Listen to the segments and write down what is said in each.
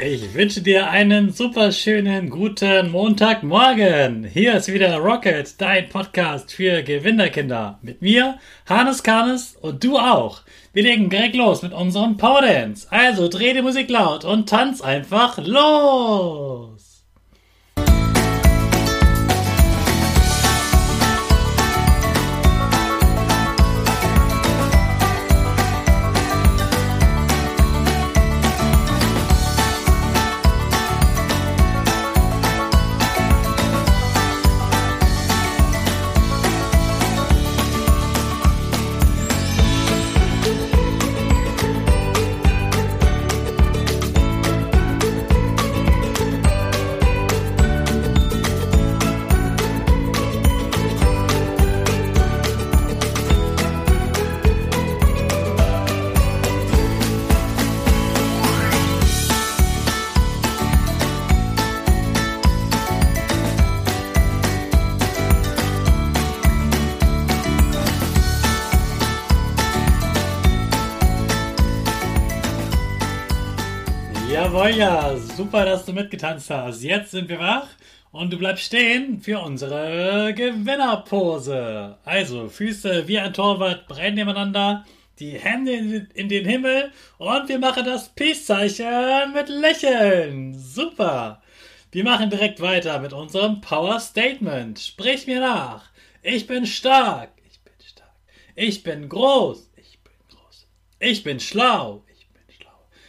Ich wünsche dir einen super schönen guten Montagmorgen. Hier ist wieder Rocket, dein Podcast für Gewinnerkinder. Mit mir, Hannes Karnes und du auch. Wir legen direkt los mit unserem Power Dance. Also dreh die Musik laut und tanz einfach los. Jawohl, ja, super, dass du mitgetanzt hast. Jetzt sind wir wach und du bleibst stehen für unsere Gewinnerpose. Also, Füße wie ein Torwart brennen nebeneinander, die Hände in den Himmel und wir machen das Peace-Zeichen mit Lächeln. Super. Wir machen direkt weiter mit unserem Power Statement. Sprich mir nach. Ich bin stark. Ich bin stark. Ich bin groß. Ich bin groß. Ich bin schlau.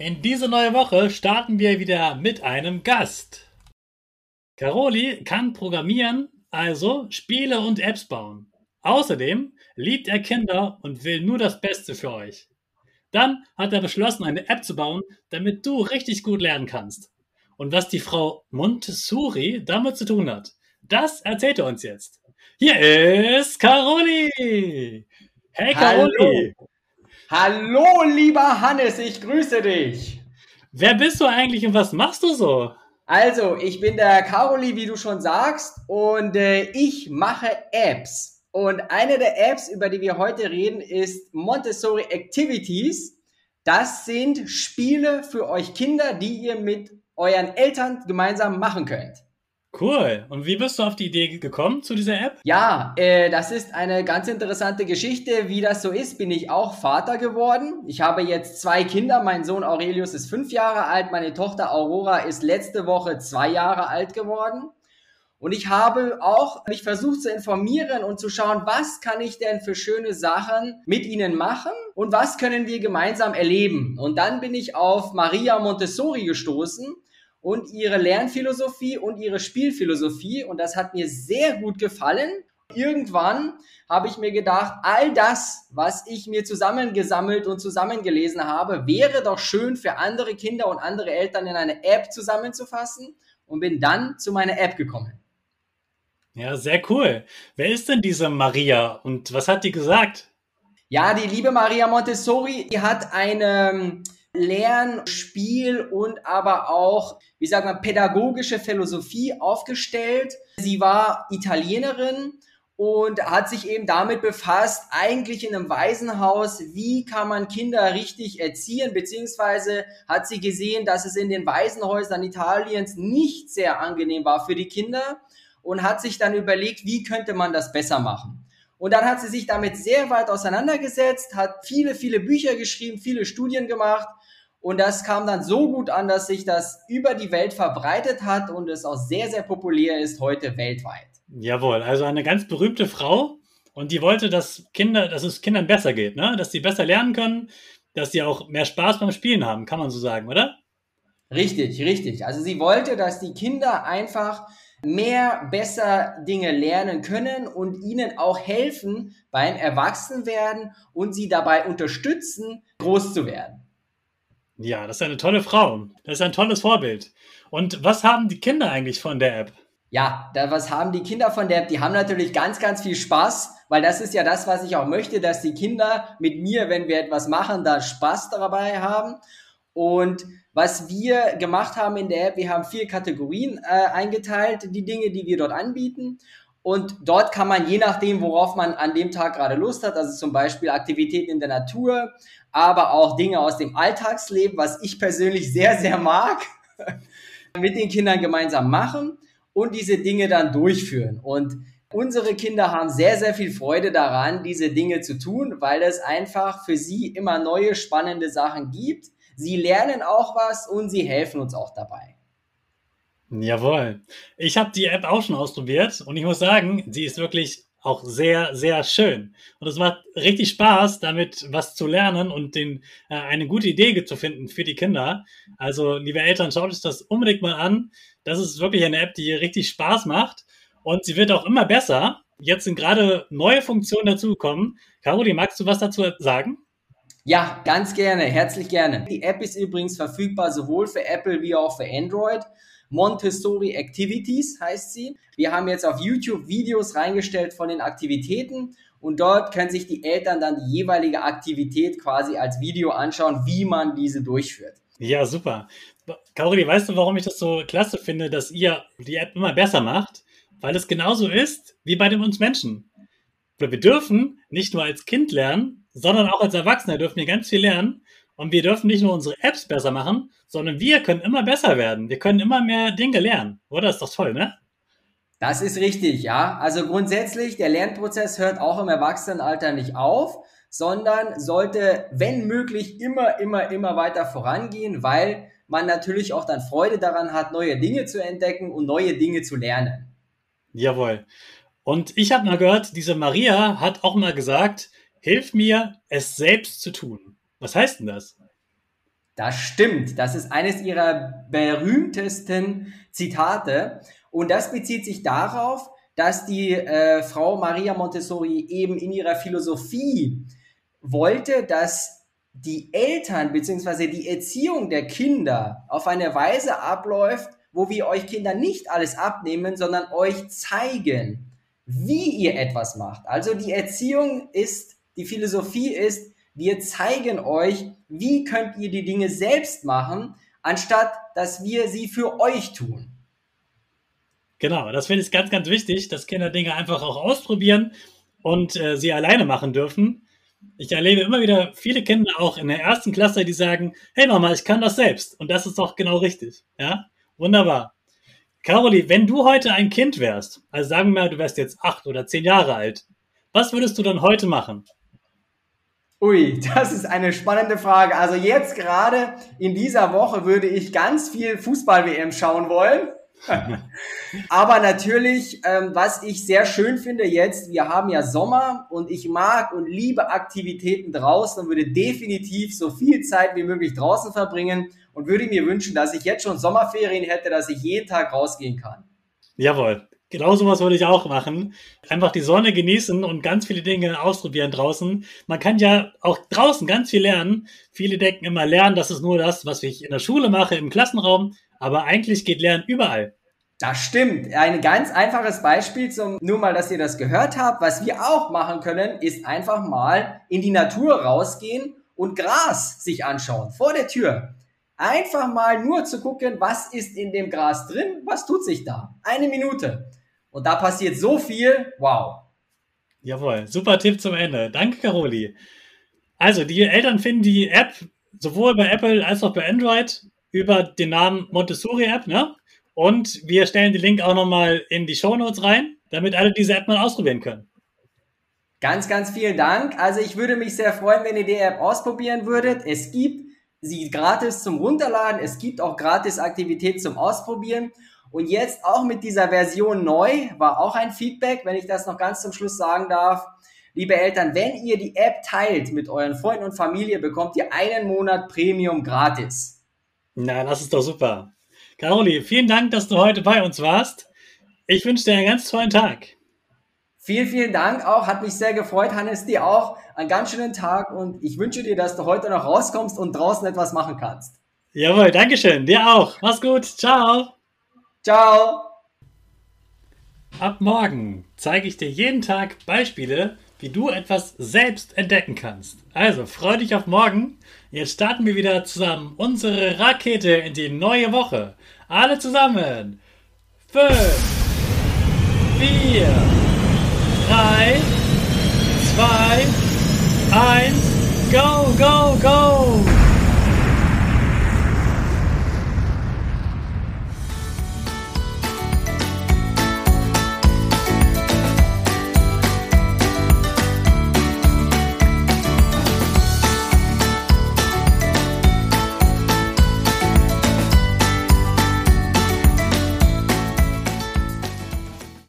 In diese neue Woche starten wir wieder mit einem Gast. Caroli kann programmieren, also Spiele und Apps bauen. Außerdem liebt er Kinder und will nur das Beste für euch. Dann hat er beschlossen, eine App zu bauen, damit du richtig gut lernen kannst. Und was die Frau Montessori damit zu tun hat, das erzählt er uns jetzt. Hier ist Caroli. Hey Caroli. Hallo. Lieber Hannes, ich grüße dich. Wer bist du eigentlich und was machst du so? Also, ich bin der Caroli, wie du schon sagst, und äh, ich mache Apps. Und eine der Apps, über die wir heute reden, ist Montessori Activities. Das sind Spiele für euch Kinder, die ihr mit euren Eltern gemeinsam machen könnt. Cool. Und wie bist du auf die Idee gekommen zu dieser App? Ja, äh, das ist eine ganz interessante Geschichte. Wie das so ist, bin ich auch Vater geworden. Ich habe jetzt zwei Kinder. Mein Sohn Aurelius ist fünf Jahre alt. Meine Tochter Aurora ist letzte Woche zwei Jahre alt geworden. Und ich habe auch mich versucht zu informieren und zu schauen, was kann ich denn für schöne Sachen mit ihnen machen und was können wir gemeinsam erleben. Und dann bin ich auf Maria Montessori gestoßen und ihre Lernphilosophie und ihre Spielphilosophie und das hat mir sehr gut gefallen. Irgendwann habe ich mir gedacht, all das, was ich mir zusammengesammelt und zusammengelesen habe, wäre doch schön für andere Kinder und andere Eltern in eine App zusammenzufassen und bin dann zu meiner App gekommen. Ja, sehr cool. Wer ist denn diese Maria und was hat die gesagt? Ja, die liebe Maria Montessori, die hat eine Lern-, Spiel- und aber auch, wie sagt man, pädagogische Philosophie aufgestellt. Sie war Italienerin und hat sich eben damit befasst, eigentlich in einem Waisenhaus, wie kann man Kinder richtig erziehen, beziehungsweise hat sie gesehen, dass es in den Waisenhäusern Italiens nicht sehr angenehm war für die Kinder und hat sich dann überlegt, wie könnte man das besser machen. Und dann hat sie sich damit sehr weit auseinandergesetzt, hat viele, viele Bücher geschrieben, viele Studien gemacht und das kam dann so gut an, dass sich das über die Welt verbreitet hat und es auch sehr, sehr populär ist heute weltweit. Jawohl, also eine ganz berühmte Frau und die wollte, dass Kinder, dass es Kindern besser geht, ne? dass sie besser lernen können, dass sie auch mehr Spaß beim Spielen haben, kann man so sagen, oder? Richtig, richtig. Also sie wollte, dass die Kinder einfach mehr, besser Dinge lernen können und ihnen auch helfen beim Erwachsenwerden und sie dabei unterstützen, groß zu werden. Ja, das ist eine tolle Frau. Das ist ein tolles Vorbild. Und was haben die Kinder eigentlich von der App? Ja, da, was haben die Kinder von der App? Die haben natürlich ganz, ganz viel Spaß, weil das ist ja das, was ich auch möchte, dass die Kinder mit mir, wenn wir etwas machen, da Spaß dabei haben. Und was wir gemacht haben in der App, wir haben vier Kategorien äh, eingeteilt, die Dinge, die wir dort anbieten. Und dort kann man, je nachdem, worauf man an dem Tag gerade Lust hat, also zum Beispiel Aktivitäten in der Natur, aber auch Dinge aus dem Alltagsleben, was ich persönlich sehr, sehr mag, mit den Kindern gemeinsam machen und diese Dinge dann durchführen. Und unsere Kinder haben sehr, sehr viel Freude daran, diese Dinge zu tun, weil es einfach für sie immer neue, spannende Sachen gibt. Sie lernen auch was und sie helfen uns auch dabei. Jawohl. Ich habe die App auch schon ausprobiert und ich muss sagen, sie ist wirklich auch sehr, sehr schön. Und es macht richtig Spaß, damit was zu lernen und den, äh, eine gute Idee zu finden für die Kinder. Also, liebe Eltern, schaut euch das unbedingt mal an. Das ist wirklich eine App, die richtig Spaß macht und sie wird auch immer besser. Jetzt sind gerade neue Funktionen dazugekommen. Caroli, magst du was dazu sagen? Ja, ganz gerne, herzlich gerne. Die App ist übrigens verfügbar sowohl für Apple wie auch für Android. Montessori Activities heißt sie. Wir haben jetzt auf YouTube Videos reingestellt von den Aktivitäten und dort können sich die Eltern dann die jeweilige Aktivität quasi als Video anschauen, wie man diese durchführt. Ja, super. Caroline, weißt du, warum ich das so klasse finde, dass ihr die App immer besser macht? Weil es genauso ist wie bei uns Menschen. Wir dürfen nicht nur als Kind lernen, sondern auch als Erwachsener dürfen wir ganz viel lernen. Und wir dürfen nicht nur unsere Apps besser machen, sondern wir können immer besser werden. Wir können immer mehr Dinge lernen. Oder? Ist doch toll, ne? Das ist richtig, ja. Also grundsätzlich, der Lernprozess hört auch im Erwachsenenalter nicht auf, sondern sollte, wenn möglich, immer, immer, immer weiter vorangehen, weil man natürlich auch dann Freude daran hat, neue Dinge zu entdecken und neue Dinge zu lernen. Jawohl. Und ich habe mal gehört, diese Maria hat auch mal gesagt, hilf mir, es selbst zu tun. Was heißt denn das? Das stimmt. Das ist eines ihrer berühmtesten Zitate. Und das bezieht sich darauf, dass die äh, Frau Maria Montessori eben in ihrer Philosophie wollte, dass die Eltern bzw. die Erziehung der Kinder auf eine Weise abläuft, wo wir euch Kinder nicht alles abnehmen, sondern euch zeigen, wie ihr etwas macht. Also die Erziehung ist, die Philosophie ist, wir zeigen euch, wie könnt ihr die Dinge selbst machen, anstatt dass wir sie für euch tun. Genau, das finde ich ganz, ganz wichtig, dass Kinder Dinge einfach auch ausprobieren und äh, sie alleine machen dürfen. Ich erlebe immer wieder viele Kinder auch in der ersten Klasse, die sagen, hey Mama, ich kann das selbst. Und das ist doch genau richtig. Ja, wunderbar. Caroli, wenn du heute ein Kind wärst, also sagen wir mal, du wärst jetzt acht oder zehn Jahre alt, was würdest du dann heute machen? Ui, das ist eine spannende Frage. Also jetzt gerade in dieser Woche würde ich ganz viel Fußball-WM schauen wollen. Aber natürlich, ähm, was ich sehr schön finde jetzt, wir haben ja Sommer und ich mag und liebe Aktivitäten draußen und würde definitiv so viel Zeit wie möglich draußen verbringen und würde mir wünschen, dass ich jetzt schon Sommerferien hätte, dass ich jeden Tag rausgehen kann. Jawohl. Genau sowas würde ich auch machen. Einfach die Sonne genießen und ganz viele Dinge ausprobieren draußen. Man kann ja auch draußen ganz viel lernen. Viele denken immer, Lernen, das ist nur das, was ich in der Schule mache, im Klassenraum. Aber eigentlich geht Lernen überall. Das stimmt. Ein ganz einfaches Beispiel zum, nur mal, dass ihr das gehört habt. Was wir auch machen können, ist einfach mal in die Natur rausgehen und Gras sich anschauen. Vor der Tür. Einfach mal nur zu gucken, was ist in dem Gras drin, was tut sich da. Eine Minute. Und da passiert so viel. Wow. Jawohl, super Tipp zum Ende. Danke, Caroli. Also, die Eltern finden die App sowohl bei Apple als auch bei Android über den Namen Montessori App, ne? Und wir stellen den Link auch nochmal in die Show Notes rein, damit alle diese App mal ausprobieren können. Ganz, ganz vielen Dank. Also ich würde mich sehr freuen, wenn ihr die App ausprobieren würdet. Es gibt sie gratis zum Runterladen. Es gibt auch gratis Aktivität zum Ausprobieren. Und jetzt auch mit dieser Version neu war auch ein Feedback, wenn ich das noch ganz zum Schluss sagen darf. Liebe Eltern, wenn ihr die App teilt mit euren Freunden und Familie, bekommt ihr einen Monat Premium gratis. Na, das ist doch super. Caroli, vielen Dank, dass du heute bei uns warst. Ich wünsche dir einen ganz tollen Tag. Vielen, vielen Dank auch. Hat mich sehr gefreut. Hannes, dir auch. Einen ganz schönen Tag und ich wünsche dir, dass du heute noch rauskommst und draußen etwas machen kannst. Jawohl, Dankeschön. Dir auch. Mach's gut. Ciao. Ciao. Ab morgen zeige ich dir jeden Tag Beispiele, wie du etwas selbst entdecken kannst. Also freu dich auf morgen. Jetzt starten wir wieder zusammen unsere Rakete in die neue Woche. Alle zusammen. Fünf, vier, drei, zwei, eins, go, go, go!